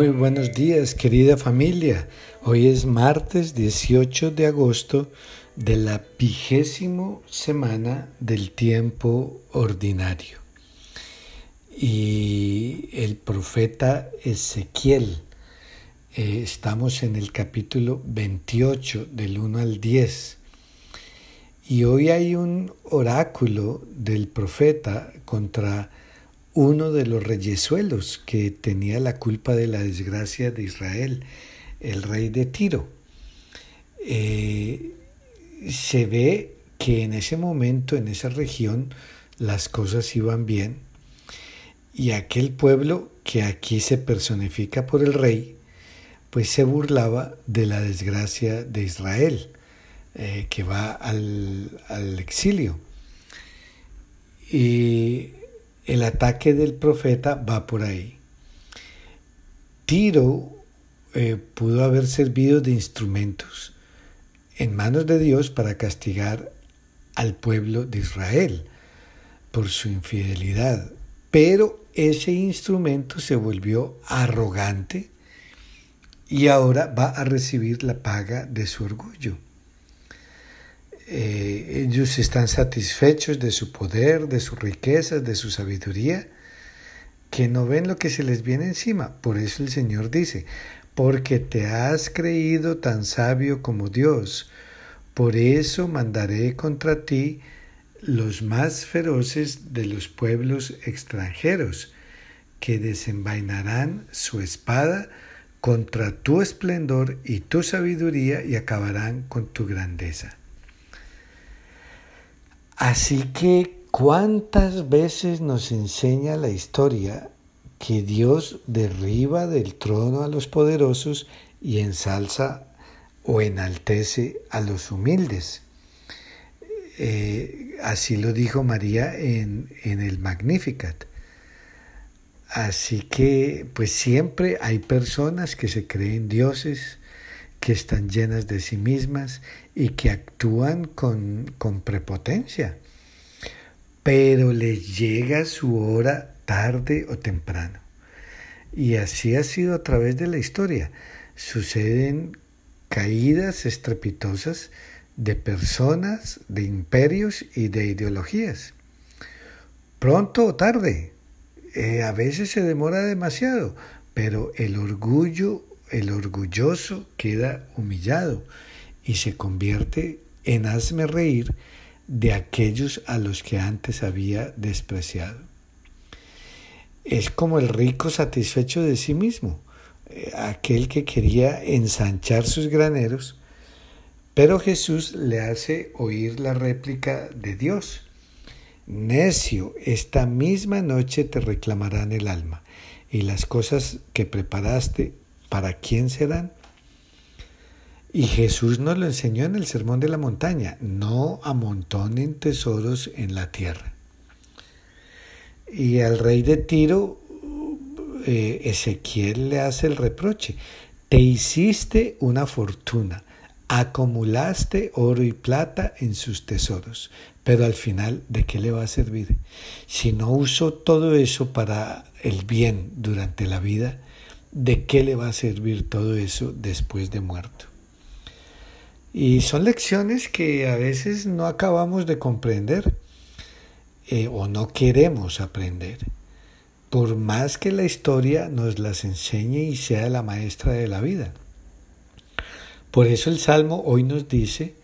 Muy buenos días, querida familia. Hoy es martes 18 de agosto de la vigésimo semana del tiempo ordinario. Y el profeta Ezequiel, eh, estamos en el capítulo 28 del 1 al 10. Y hoy hay un oráculo del profeta contra uno de los reyesuelos que tenía la culpa de la desgracia de Israel, el rey de Tiro. Eh, se ve que en ese momento, en esa región, las cosas iban bien y aquel pueblo que aquí se personifica por el rey, pues se burlaba de la desgracia de Israel, eh, que va al, al exilio. Y el ataque del profeta va por ahí. Tiro eh, pudo haber servido de instrumentos en manos de Dios para castigar al pueblo de Israel por su infidelidad, pero ese instrumento se volvió arrogante y ahora va a recibir la paga de su orgullo. Eh, ellos están satisfechos de su poder, de sus riquezas, de su sabiduría, que no ven lo que se les viene encima. Por eso el Señor dice, porque te has creído tan sabio como Dios, por eso mandaré contra ti los más feroces de los pueblos extranjeros, que desenvainarán su espada contra tu esplendor y tu sabiduría y acabarán con tu grandeza. Así que, ¿cuántas veces nos enseña la historia que Dios derriba del trono a los poderosos y ensalza o enaltece a los humildes? Eh, así lo dijo María en, en el Magnificat. Así que, pues siempre hay personas que se creen dioses, que están llenas de sí mismas y que actúan con, con prepotencia. Pero les llega su hora tarde o temprano. Y así ha sido a través de la historia. Suceden caídas estrepitosas de personas, de imperios y de ideologías. Pronto o tarde. Eh, a veces se demora demasiado, pero el orgullo el orgulloso queda humillado y se convierte en hazme reír de aquellos a los que antes había despreciado. Es como el rico satisfecho de sí mismo, eh, aquel que quería ensanchar sus graneros, pero Jesús le hace oír la réplica de Dios. Necio, esta misma noche te reclamarán el alma, y las cosas que preparaste ¿para quién serán? Y Jesús nos lo enseñó en el Sermón de la Montaña, no amontonen tesoros en la tierra. Y al rey de Tiro, eh, Ezequiel le hace el reproche, te hiciste una fortuna, acumulaste oro y plata en sus tesoros, pero al final, ¿de qué le va a servir? Si no usó todo eso para el bien durante la vida, ¿de qué le va a servir todo eso después de muerto? Y son lecciones que a veces no acabamos de comprender eh, o no queremos aprender, por más que la historia nos las enseñe y sea la maestra de la vida. Por eso el Salmo hoy nos dice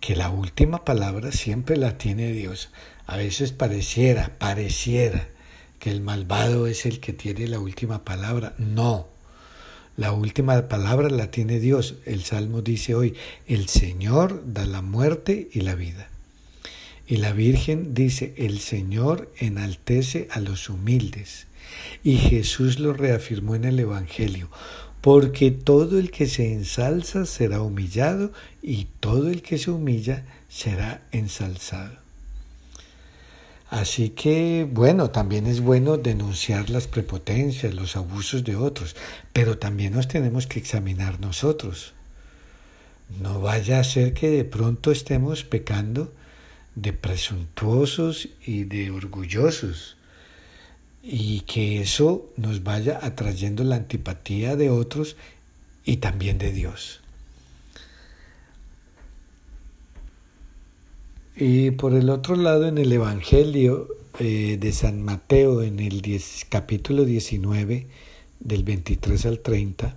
que la última palabra siempre la tiene Dios. A veces pareciera, pareciera que el malvado es el que tiene la última palabra. No, la última palabra la tiene Dios. El Salmo dice hoy, el Señor da la muerte y la vida. Y la Virgen dice, el Señor enaltece a los humildes. Y Jesús lo reafirmó en el Evangelio, porque todo el que se ensalza será humillado y todo el que se humilla será ensalzado. Así que, bueno, también es bueno denunciar las prepotencias, los abusos de otros, pero también nos tenemos que examinar nosotros. No vaya a ser que de pronto estemos pecando de presuntuosos y de orgullosos. y que eso nos vaya atrayendo la antipatía de otros y también de Dios. Y por el otro lado, en el Evangelio eh, de San Mateo, en el capítulo 19, del 23 al 30,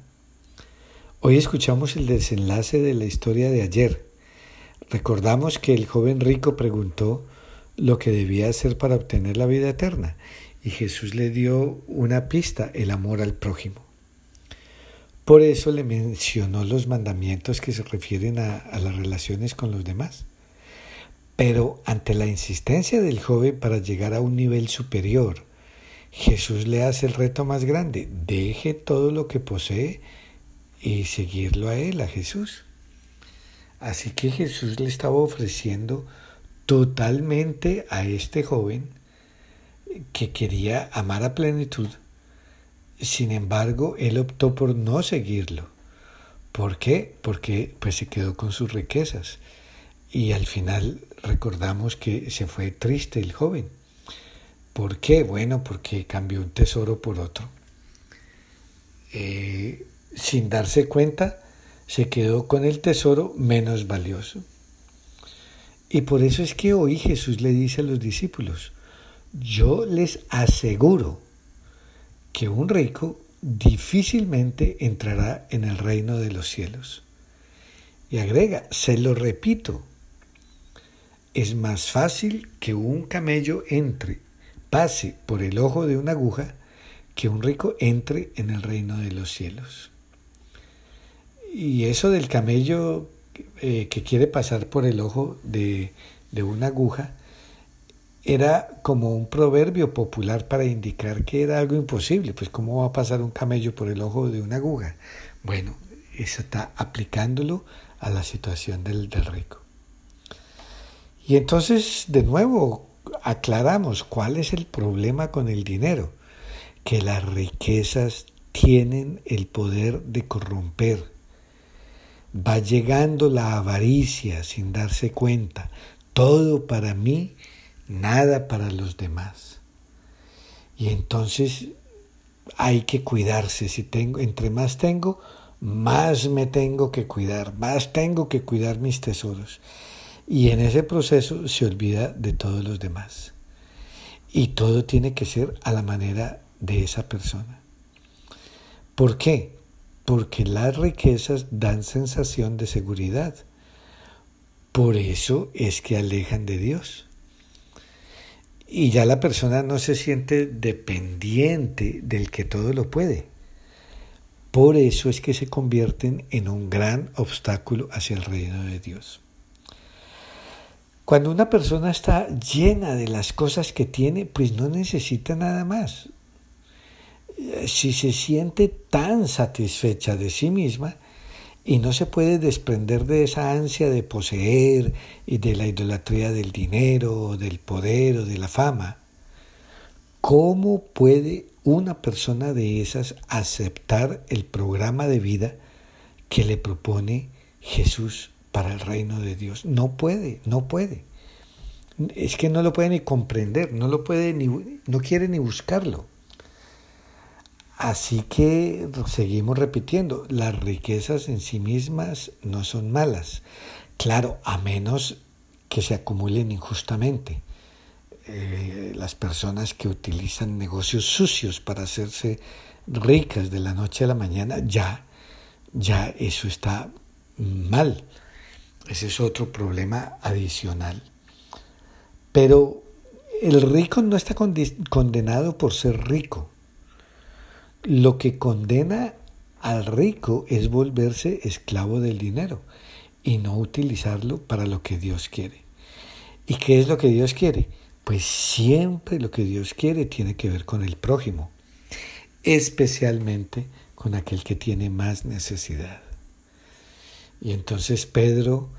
hoy escuchamos el desenlace de la historia de ayer. Recordamos que el joven rico preguntó lo que debía hacer para obtener la vida eterna y Jesús le dio una pista, el amor al prójimo. Por eso le mencionó los mandamientos que se refieren a las relaciones con los demás. Pero ante la insistencia del joven para llegar a un nivel superior, Jesús le hace el reto más grande, deje todo lo que posee y seguirlo a Él, a Jesús. Así que Jesús le estaba ofreciendo totalmente a este joven que quería amar a plenitud. Sin embargo, él optó por no seguirlo. ¿Por qué? Porque pues se quedó con sus riquezas. Y al final recordamos que se fue triste el joven. ¿Por qué? Bueno, porque cambió un tesoro por otro. Eh, sin darse cuenta, se quedó con el tesoro menos valioso. Y por eso es que hoy Jesús le dice a los discípulos, yo les aseguro que un rico difícilmente entrará en el reino de los cielos. Y agrega, se lo repito, es más fácil que un camello entre, pase por el ojo de una aguja, que un rico entre en el reino de los cielos. Y eso del camello eh, que quiere pasar por el ojo de, de una aguja era como un proverbio popular para indicar que era algo imposible, pues cómo va a pasar un camello por el ojo de una aguja. Bueno, eso está aplicándolo a la situación del, del rico. Y entonces, de nuevo, aclaramos cuál es el problema con el dinero, que las riquezas tienen el poder de corromper. Va llegando la avaricia sin darse cuenta, todo para mí, nada para los demás. Y entonces hay que cuidarse, si tengo entre más tengo, más me tengo que cuidar, más tengo que cuidar mis tesoros y en ese proceso se olvida de todos los demás. Y todo tiene que ser a la manera de esa persona. ¿Por qué? Porque las riquezas dan sensación de seguridad. Por eso es que alejan de Dios. Y ya la persona no se siente dependiente del que todo lo puede. Por eso es que se convierten en un gran obstáculo hacia el reino de Dios. Cuando una persona está llena de las cosas que tiene, pues no necesita nada más. Si se siente tan satisfecha de sí misma y no se puede desprender de esa ansia de poseer y de la idolatría del dinero, del poder o de la fama, ¿cómo puede una persona de esas aceptar el programa de vida que le propone Jesús para el reino de Dios. No puede, no puede. Es que no lo puede ni comprender, no lo puede ni, no quiere ni buscarlo. Así que seguimos repitiendo, las riquezas en sí mismas no son malas. Claro, a menos que se acumulen injustamente. Eh, las personas que utilizan negocios sucios para hacerse ricas de la noche a la mañana, ya, ya eso está mal. Ese es otro problema adicional. Pero el rico no está condenado por ser rico. Lo que condena al rico es volverse esclavo del dinero y no utilizarlo para lo que Dios quiere. ¿Y qué es lo que Dios quiere? Pues siempre lo que Dios quiere tiene que ver con el prójimo, especialmente con aquel que tiene más necesidad. Y entonces Pedro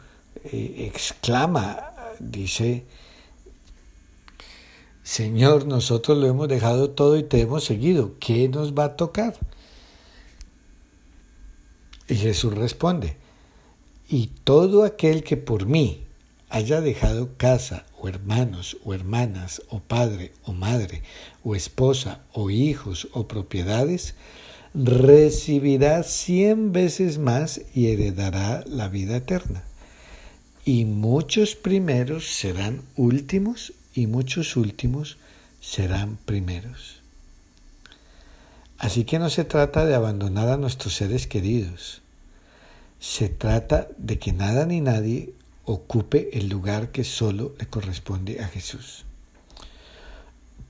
eh, exclama, dice, Señor, nosotros lo hemos dejado todo y te hemos seguido, ¿qué nos va a tocar? Y Jesús responde, y todo aquel que por mí haya dejado casa o hermanos o hermanas o padre o madre o esposa o hijos o propiedades, recibirá cien veces más y heredará la vida eterna. Y muchos primeros serán últimos y muchos últimos serán primeros. Así que no se trata de abandonar a nuestros seres queridos. Se trata de que nada ni nadie ocupe el lugar que solo le corresponde a Jesús.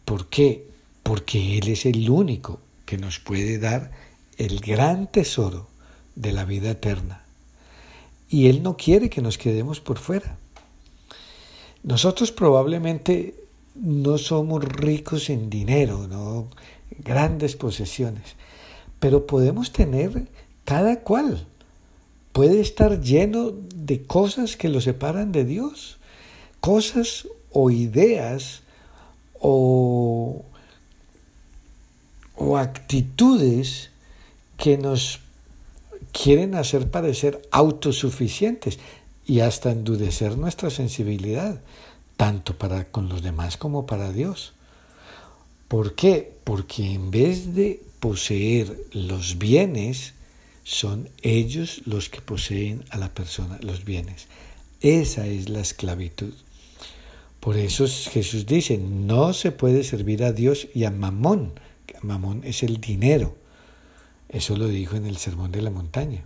¿Por qué? Porque Él es el único que nos puede dar el gran tesoro de la vida eterna. Y Él no quiere que nos quedemos por fuera. Nosotros probablemente no somos ricos en dinero, no grandes posesiones, pero podemos tener cada cual. Puede estar lleno de cosas que lo separan de Dios, cosas o ideas o, o actitudes que nos quieren hacer parecer autosuficientes y hasta endurecer nuestra sensibilidad, tanto para con los demás como para Dios. ¿Por qué? Porque en vez de poseer los bienes, son ellos los que poseen a la persona los bienes. Esa es la esclavitud. Por eso Jesús dice, no se puede servir a Dios y a Mamón. Mamón es el dinero. Eso lo dijo en el Sermón de la Montaña.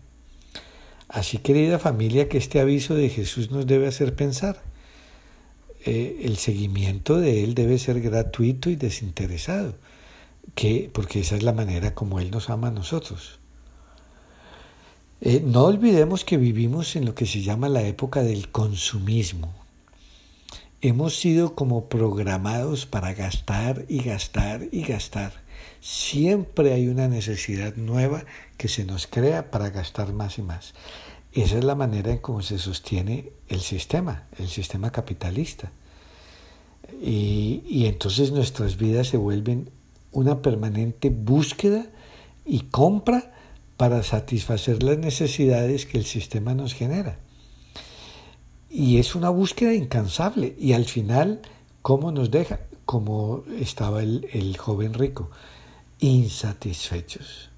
Así, querida familia, que este aviso de Jesús nos debe hacer pensar. Eh, el seguimiento de Él debe ser gratuito y desinteresado, que, porque esa es la manera como Él nos ama a nosotros. Eh, no olvidemos que vivimos en lo que se llama la época del consumismo. Hemos sido como programados para gastar y gastar y gastar Siempre hay una necesidad nueva que se nos crea para gastar más y más. Esa es la manera en cómo se sostiene el sistema, el sistema capitalista. Y, y entonces nuestras vidas se vuelven una permanente búsqueda y compra para satisfacer las necesidades que el sistema nos genera. Y es una búsqueda incansable y al final, ¿cómo nos deja? Como estaba el, el joven rico insatisfechos.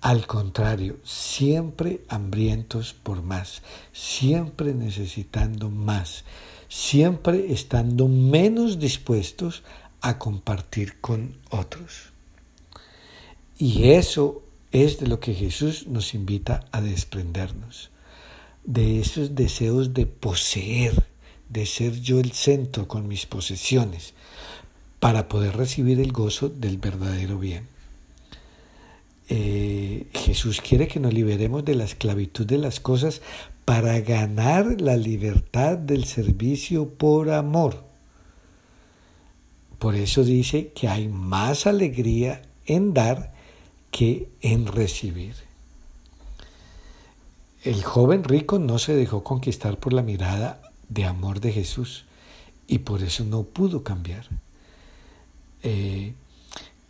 Al contrario, siempre hambrientos por más, siempre necesitando más, siempre estando menos dispuestos a compartir con otros. Y eso es de lo que Jesús nos invita a desprendernos, de esos deseos de poseer, de ser yo el centro con mis posesiones, para poder recibir el gozo del verdadero bien. Eh, Jesús quiere que nos liberemos de la esclavitud de las cosas para ganar la libertad del servicio por amor. Por eso dice que hay más alegría en dar que en recibir. El joven rico no se dejó conquistar por la mirada de amor de Jesús y por eso no pudo cambiar. Eh,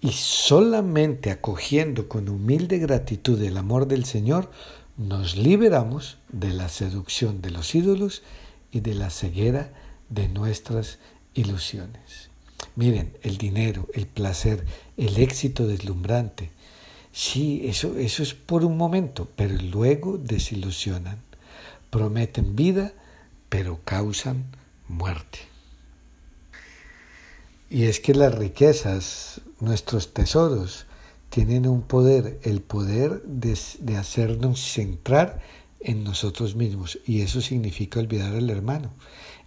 y solamente acogiendo con humilde gratitud el amor del Señor, nos liberamos de la seducción de los ídolos y de la ceguera de nuestras ilusiones. Miren, el dinero, el placer, el éxito deslumbrante, sí, eso, eso es por un momento, pero luego desilusionan. Prometen vida, pero causan muerte. Y es que las riquezas, nuestros tesoros, tienen un poder, el poder de, hacernos centrar en nosotros mismos. Y eso significa olvidar al hermano,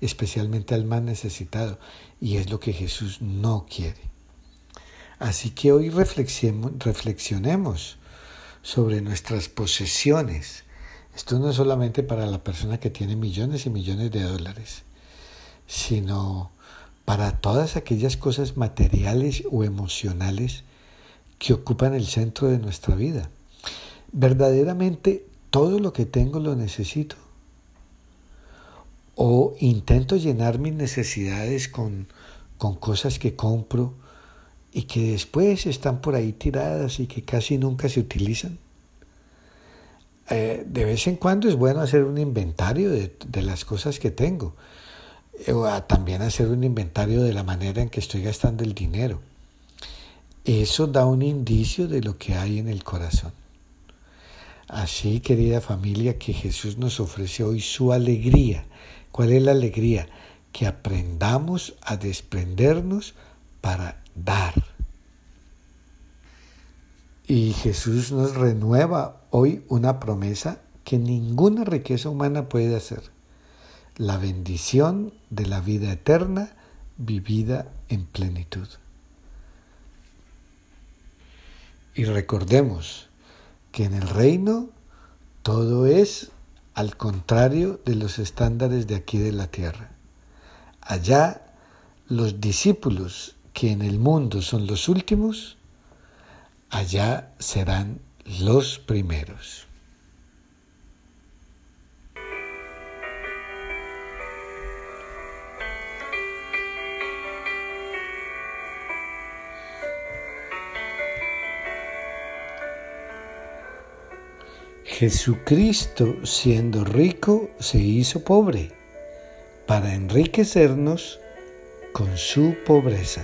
especialmente al más necesitado. Y es lo que Jesús no quiere. Así que hoy reflexionemos sobre nuestras posesiones. Esto no es solamente para la persona que tiene millones y millones de dólares, sino para todas aquellas cosas materiales o emocionales que ocupan el centro de nuestra vida. ¿Verdaderamente todo lo que tengo lo necesito? ¿O intento llenar mis necesidades con, con cosas que compro y que después están por ahí tiradas y que casi nunca se utilizan? Eh, de vez en cuando es bueno hacer un inventario de, de las cosas que tengo eh, también hacer un inventario de la manera en que estoy gastando el dinero. Eso da un indicio de lo que hay en el corazón. Así, querida familia, que Jesús nos ofrece hoy su alegría. ¿Cuál es la alegría? Que aprendamos a desprendernos para dar. Y Jesús nos renueva hoy una promesa que ninguna riqueza humana puede hacer. La bendición de la vida eterna vivida en plenitud. Y recordemos que en el reino todo es al contrario de los estándares de aquí de la tierra. Allá los discípulos que en el mundo son los últimos, allá serán los primeros. Jesucristo, siendo rico, se hizo pobre para enriquecernos con su pobreza.